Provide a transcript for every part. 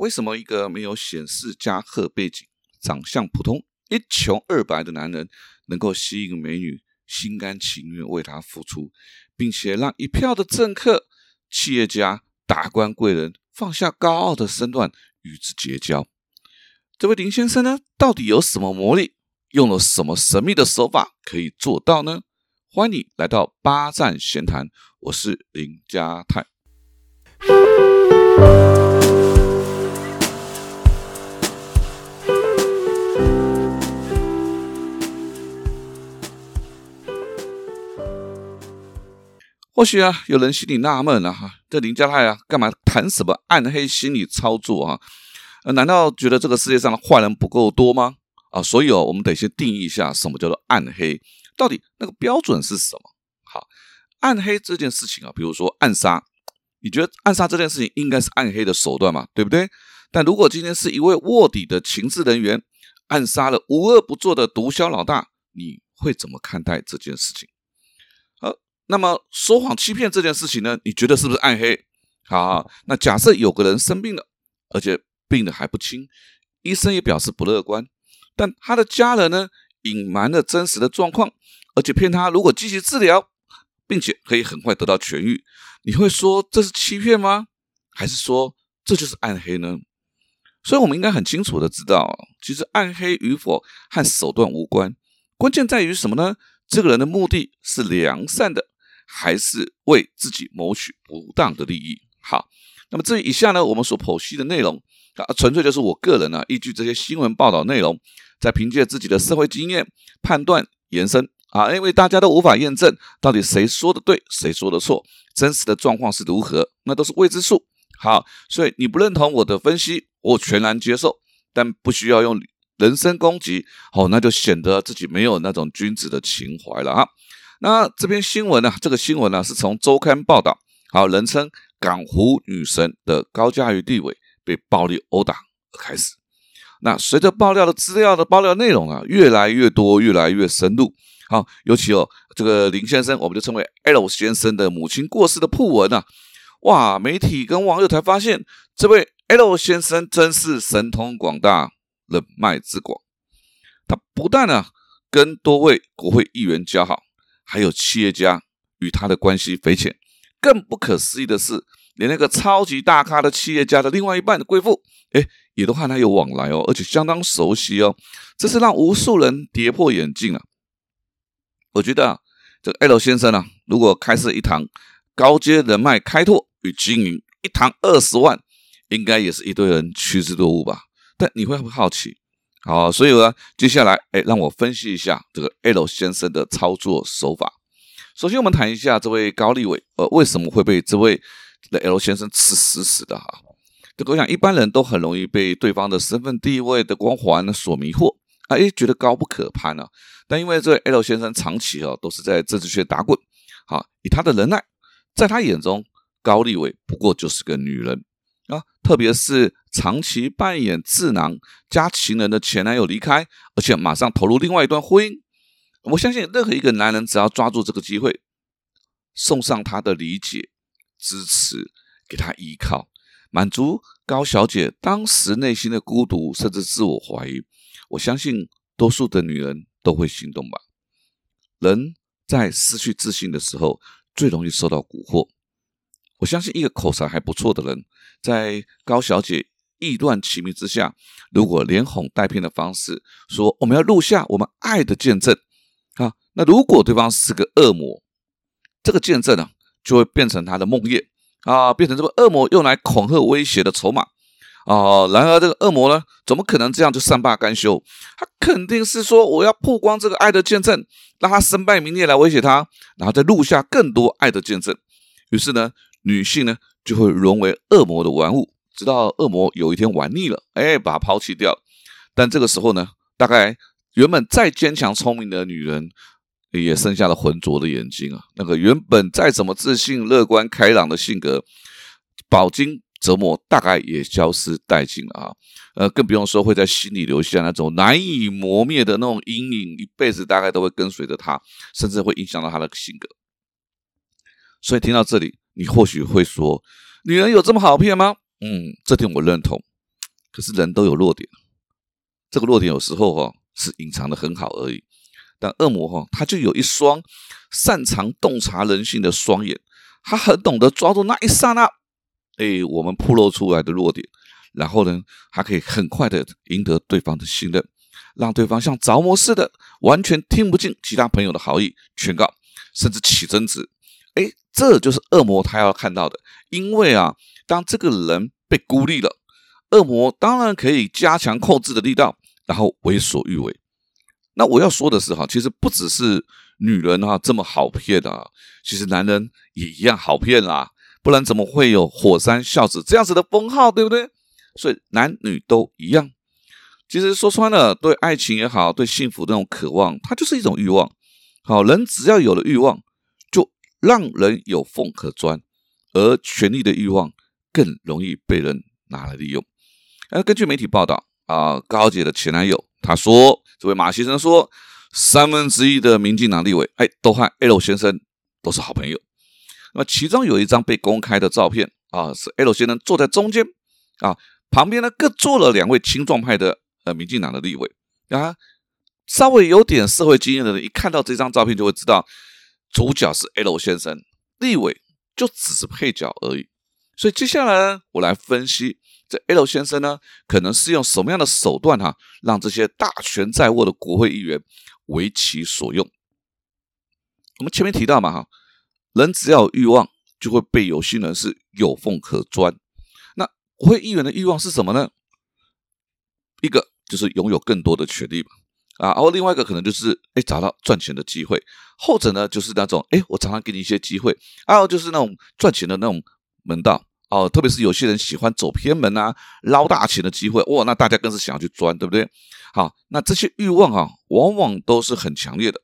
为什么一个没有显示加贺背景、长相普通、一穷二白的男人，能够吸引美女心甘情愿为他付出，并且让一票的政客、企业家、达官贵人放下高傲的身段与之结交？这位林先生呢，到底有什么魔力？用了什么神秘的手法可以做到呢？欢迎你来到八站闲谈，我是林家泰。或许啊，有人心里纳闷了哈，这林家泰啊，干嘛谈什么暗黑心理操作啊？难道觉得这个世界上的坏人不够多吗？啊，所以哦，我们得先定义一下什么叫做暗黑，到底那个标准是什么？好，暗黑这件事情啊，比如说暗杀，你觉得暗杀这件事情应该是暗黑的手段嘛？对不对？但如果今天是一位卧底的情治人员暗杀了无恶不作的毒枭老大，你会怎么看待这件事情？那么说谎欺骗这件事情呢？你觉得是不是暗黑？好，那假设有个人生病了，而且病的还不轻，医生也表示不乐观，但他的家人呢隐瞒了真实的状况，而且骗他如果积极治疗，并且可以很快得到痊愈，你会说这是欺骗吗？还是说这就是暗黑呢？所以我们应该很清楚的知道，其实暗黑与否和手段无关，关键在于什么呢？这个人的目的是良善的。还是为自己谋取不当的利益。好，那么至于以下呢，我们所剖析的内容啊，纯粹就是我个人呢，依据这些新闻报道内容，在凭借自己的社会经验判断延伸啊，因为大家都无法验证到底谁说的对，谁说的错，真实的状况是如何，那都是未知数。好，所以你不认同我的分析，我全然接受，但不需要用人身攻击，好，那就显得自己没有那种君子的情怀了啊。那这篇新闻呢？这个新闻呢，是从周刊报道，好，人称“港湖女神”的高嘉瑜地位被暴力殴打而开始。那随着爆料的资料的爆料内容啊，越来越多，越来越深入。好，尤其哦，这个林先生，我们就称为 L 先生的母亲过世的铺文啊，哇，媒体跟网友才发现，这位 L 先生真是神通广大，人脉之广。他不但呢，跟多位国会议员交好。还有企业家与他的关系匪浅，更不可思议的是，连那个超级大咖的企业家的另外一半的贵妇，哎，也都和他有往来哦，而且相当熟悉哦，这是让无数人跌破眼镜啊！我觉得啊，这个 L 先生啊，如果开设一堂高阶人脉开拓与经营，一堂二十万，应该也是一堆人趋之若鹜吧？但你会不会好奇？好，所以呢，接下来，哎，让我分析一下这个 L 先生的操作手法。首先，我们谈一下这位高立伟，呃，为什么会被这位的 L 先生吃死死的哈？这个我想一般人都很容易被对方的身份地位的光环所迷惑，啊，哎，觉得高不可攀啊。但因为这位 L 先生长期啊都是在政治圈打滚，好，以他的能耐，在他眼中，高立伟不过就是个女人。啊，特别是长期扮演智囊加情人的前男友离开，而且马上投入另外一段婚姻，我相信任何一个男人只要抓住这个机会，送上他的理解、支持，给他依靠，满足高小姐当时内心的孤独甚至自我怀疑，我相信多数的女人都会心动吧。人在失去自信的时候，最容易受到蛊惑。我相信一个口才还不错的人，在高小姐意乱情迷之下，如果连哄带骗的方式说我们要录下我们爱的见证啊，那如果对方是个恶魔，这个见证呢就会变成他的梦魇啊，变成这个恶魔用来恐吓威胁的筹码啊。然而这个恶魔呢，怎么可能这样就善罢甘休？他肯定是说我要曝光这个爱的见证，让他身败名裂来威胁他，然后再录下更多爱的见证。于是呢。女性呢就会沦为恶魔的玩物，直到恶魔有一天玩腻了，哎，把他抛弃掉。但这个时候呢，大概原本再坚强聪明的女人，也剩下了浑浊的眼睛啊。那个原本再怎么自信、乐观、开朗的性格，饱经折磨，大概也消失殆尽了啊。呃，更不用说会在心里留下那种难以磨灭的那种阴影，一辈子大概都会跟随着她，甚至会影响到她的性格。所以听到这里。你或许会说，女人有这么好骗吗？嗯，这点我认同。可是人都有弱点，这个弱点有时候哈是隐藏的很好而已。但恶魔哈，他就有一双擅长洞察人性的双眼，他很懂得抓住那一刹那，哎，我们暴露出来的弱点，然后呢，他可以很快的赢得对方的信任，让对方像着魔似的，完全听不进其他朋友的好意劝告，甚至起争执。哎，这就是恶魔他要看到的。因为啊，当这个人被孤立了，恶魔当然可以加强控制的力道，然后为所欲为。那我要说的是哈，其实不只是女人哈这么好骗啊，其实男人也一样好骗啦，不然怎么会有火山孝子这样子的封号，对不对？所以男女都一样。其实说穿了，对爱情也好，对幸福那种渴望，它就是一种欲望。好人只要有了欲望，就让人有缝可钻，而权力的欲望更容易被人拿来利用。而，根据媒体报道啊，高姐的前男友他说。这位马先生说，三分之一的民进党立委，哎，都和 L 先生都是好朋友。那么其中有一张被公开的照片啊，是 L 先生坐在中间啊，旁边呢各坐了两位青壮派的呃民进党的立委啊。稍微有点社会经验的人，一看到这张照片就会知道，主角是 L 先生，立委就只是配角而已。所以接下来呢，我来分析。这 L 先生呢，可能是用什么样的手段哈，让这些大权在握的国会议员为其所用？我们前面提到嘛哈，人只要有欲望，就会被有心人士有缝可钻。那国会议员的欲望是什么呢？一个就是拥有更多的权利嘛，啊，然后另外一个可能就是哎找到赚钱的机会，后者呢就是那种哎我常常给你一些机会，还有就是那种赚钱的那种门道。哦，特别是有些人喜欢走偏门啊，捞大钱的机会，哇，那大家更是想要去钻，对不对？好，那这些欲望啊，往往都是很强烈的。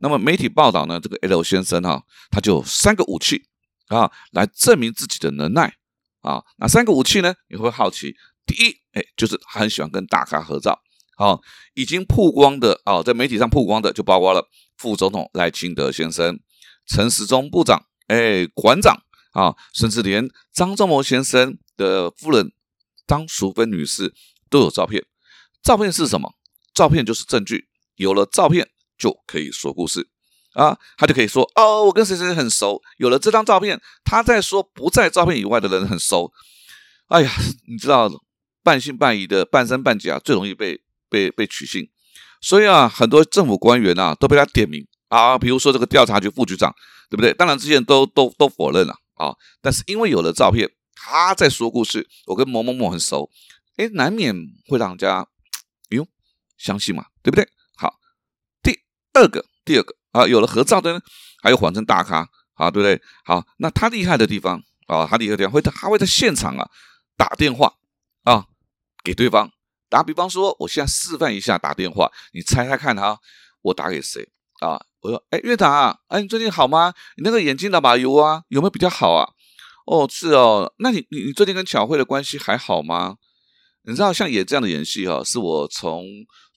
那么媒体报道呢，这个 L 先生哈，他就有三个武器啊，来证明自己的能耐啊。哪三个武器呢？你会好奇，第一，哎，就是他很喜欢跟大咖合照。好，已经曝光的啊，在媒体上曝光的就包括了副总统赖清德先生、陈时中部长、哎，馆长。啊，甚至连张忠谋先生的夫人张淑芬女士都有照片。照片是什么？照片就是证据。有了照片就可以说故事啊，他就可以说哦，我跟谁谁很熟。有了这张照片，他在说不在照片以外的人很熟。哎呀，你知道半信半疑的、半真半假最容易被被被取信，所以啊，很多政府官员啊都被他点名啊，比如说这个调查局副局长，对不对？当然这些人都都都否认了。啊但是因为有了照片，他在说故事，我跟某某某很熟，哎，难免会让人家，哎呦，相信嘛，对不对？好，第二个，第二个啊，有了合照的，呢，还有谎称大咖，啊，对不对？好，那他厉害的地方啊，他厉害的地方会，他会在现场啊打电话啊给对方。打比方说，我现在示范一下打电话，你猜猜看哈，我打给谁啊？我说：“哎，院长啊，哎，你最近好吗？你那个眼睛那把油啊，有没有比较好啊？哦，是哦，那你你你最近跟巧慧的关系还好吗？你知道，像演这样的演戏哈，是我从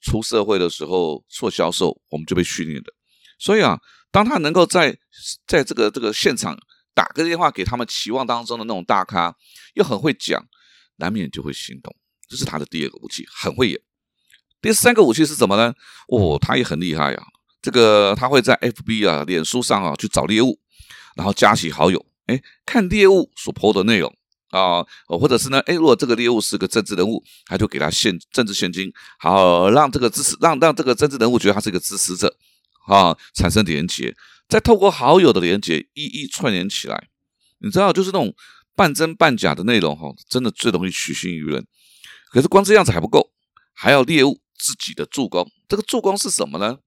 出社会的时候做销售，我们就被训练的。所以啊，当他能够在在这个这个现场打个电话给他们期望当中的那种大咖，又很会讲，难免就会心动。这是他的第二个武器，很会演。第三个武器是什么呢？哦，他也很厉害呀。”这个他会在 F B 啊、脸书上啊去找猎物，然后加起好友，哎，看猎物所 PO 的内容啊，或者是呢，哎，如果这个猎物是个政治人物，他就给他现政治现金，好让这个支持让让这个政治人物觉得他是一个支持者啊，产生连结，再透过好友的连结一一串联起来，你知道，就是那种半真半假的内容哈，真的最容易取信于人。可是光这样子还不够，还要猎物自己的助攻，这个助攻是什么呢？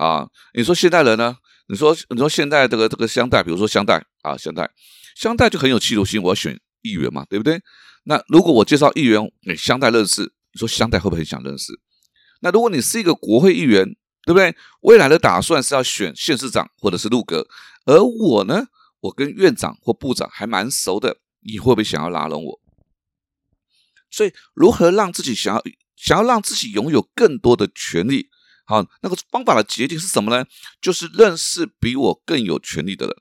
啊，你说现代人呢？你说你说现在这个这个香代，比如说香代啊，香代，香代就很有企图心，我要选议员嘛，对不对？那如果我介绍议员给香代认识，你说香代会不会很想认识？那如果你是一个国会议员，对不对？未来的打算是要选县市长或者是入阁，而我呢，我跟院长或部长还蛮熟的，你会不会想要拉拢我？所以，如何让自己想要想要让自己拥有更多的权利？好，那个方法的捷径是什么呢？就是认识比我更有权力的人。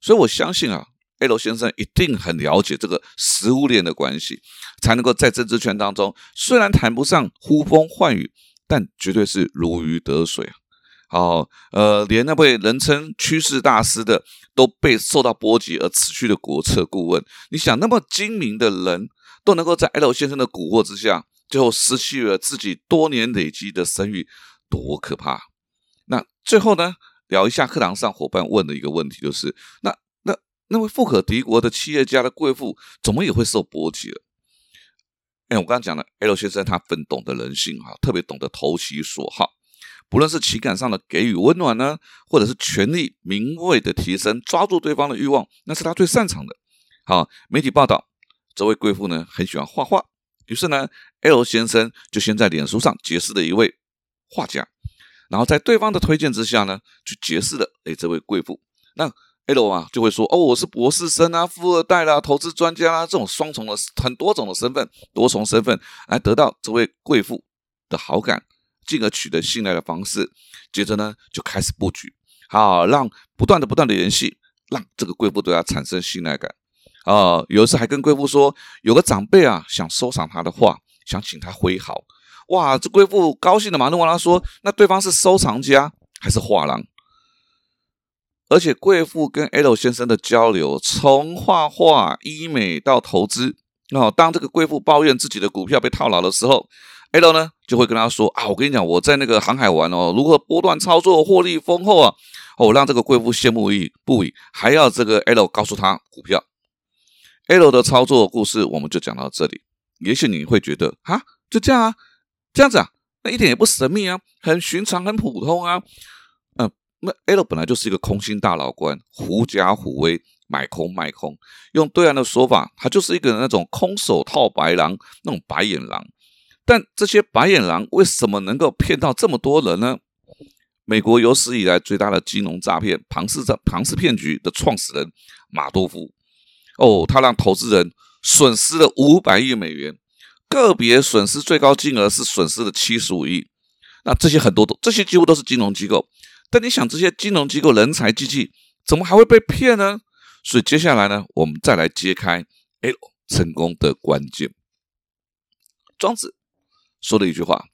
所以我相信啊，L 先生一定很了解这个食物链的关系，才能够在政治圈当中，虽然谈不上呼风唤雨，但绝对是如鱼得水啊！好，呃，连那位人称趋势大师的都被受到波及而辞去的国策顾问，你想那么精明的人都能够在 L 先生的蛊惑之下，最后失去了自己多年累积的声誉，多可怕！那最后呢，聊一下课堂上伙伴问的一个问题，就是那那那位富可敌国的企业家的贵妇，怎么也会受波及了？哎，我刚刚讲了，L 先生他很懂得人性哈，特别懂得投其所好。不论是情感上的给予温暖呢，或者是权力名位的提升，抓住对方的欲望，那是他最擅长的。好，媒体报道，这位贵妇呢很喜欢画画，于是呢，L 先生就先在脸书上结识了一位画家，然后在对方的推荐之下呢，去结识了哎这位贵妇。那 L 啊就会说哦，我是博士生啊，富二代啦，投资专家啦，这种双重的很多种的身份，多重身份来得到这位贵妇的好感。进而取得信赖的方式，接着呢就开始布局，好让不断的不断的联系，让这个贵妇对他产生信赖感。啊，有一次还跟贵妇说，有个长辈啊想收藏他的画，想请他挥毫。哇，这贵妇高兴的马上问他说：“那对方是收藏家还是画廊？”而且贵妇跟 L 先生的交流，从画画、医美到投资，哦，当这个贵妇抱怨自己的股票被套牢的时候。L 呢就会跟他说啊，我跟你讲，我在那个航海玩哦，如何波段操作，获利丰厚啊，哦，让这个贵妇羡慕已不已，还要这个 L 告诉他股票。L 的操作故事我们就讲到这里。也许你会觉得啊，就这样啊，这样子啊，那一点也不神秘啊，很寻常，很普通啊。嗯，那 L 本来就是一个空心大老官，狐假虎威，买空卖空。用对岸的说法，他就是一个那种空手套白狼，那种白眼狼。但这些白眼狼为什么能够骗到这么多人呢？美国有史以来最大的金融诈骗——庞氏诈庞氏骗局的创始人马多夫，哦，他让投资人损失了五百亿美元，个别损失最高金额是损失了七十五亿。那这些很多都这些几乎都是金融机构。但你想，这些金融机构人才济济，怎么还会被骗呢？所以接下来呢，我们再来揭开 L 成功的关键。庄子。说了一句话：“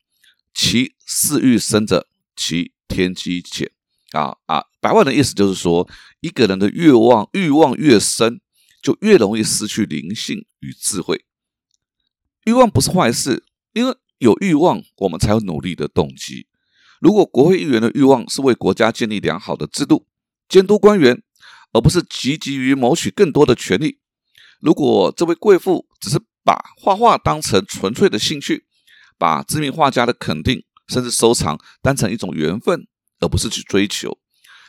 其私欲深者，其天机浅。”啊啊，白话的意思就是说，一个人的欲望欲望越深，就越容易失去灵性与智慧。欲望不是坏事，因为有欲望，我们才有努力的动机。如果国会议员的欲望是为国家建立良好的制度，监督官员，而不是积极于谋取更多的权利；如果这位贵妇只是把画画当成纯粹的兴趣，把知名画家的肯定甚至收藏当成一种缘分，而不是去追求。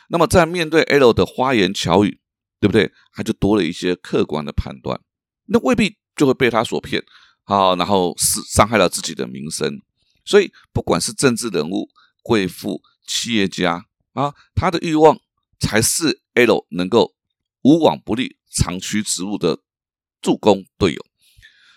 那么，在面对 L 的花言巧语，对不对？他就多了一些客观的判断，那未必就会被他所骗，好，然后是伤害了自己的名声。所以，不管是政治人物、贵妇、企业家啊，他的欲望才是 L 能够无往不利、长驱直入的助攻队友。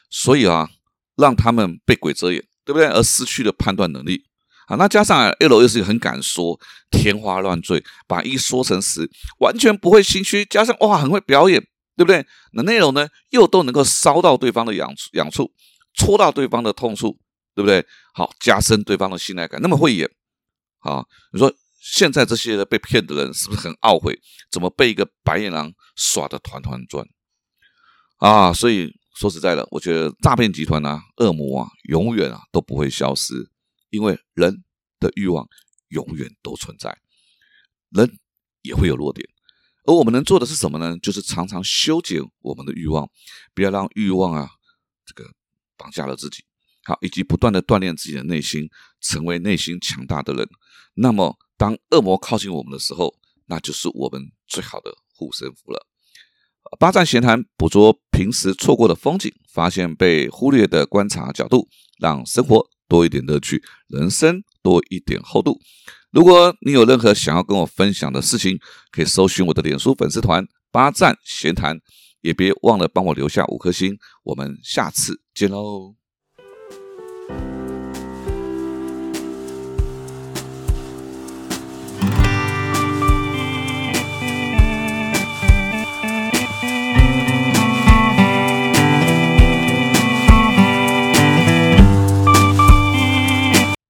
所以啊，让他们被鬼遮眼。对不对？而失去了判断能力啊！那加上 L 又是一个很敢说、天花乱坠，把一说成十，完全不会心虚。加上哇，很会表演，对不对？那内容呢，又都能够烧到对方的痒、痒处，戳到对方的痛处，对不对？好，加深对方的信赖感。那么会演啊？你说现在这些被骗的人是不是很懊悔？怎么被一个白眼狼耍的团团转啊？所以。说实在的，我觉得诈骗集团啊、恶魔啊，永远啊都不会消失，因为人的欲望永远都存在，人也会有弱点，而我们能做的是什么呢？就是常常修剪我们的欲望，不要让欲望啊这个绑架了自己，好，以及不断的锻炼自己的内心，成为内心强大的人。那么，当恶魔靠近我们的时候，那就是我们最好的护身符了。八站闲谈，捕捉平时错过的风景，发现被忽略的观察角度，让生活多一点乐趣，人生多一点厚度。如果你有任何想要跟我分享的事情，可以搜寻我的脸书粉丝团“八站闲谈”，也别忘了帮我留下五颗星。我们下次见喽！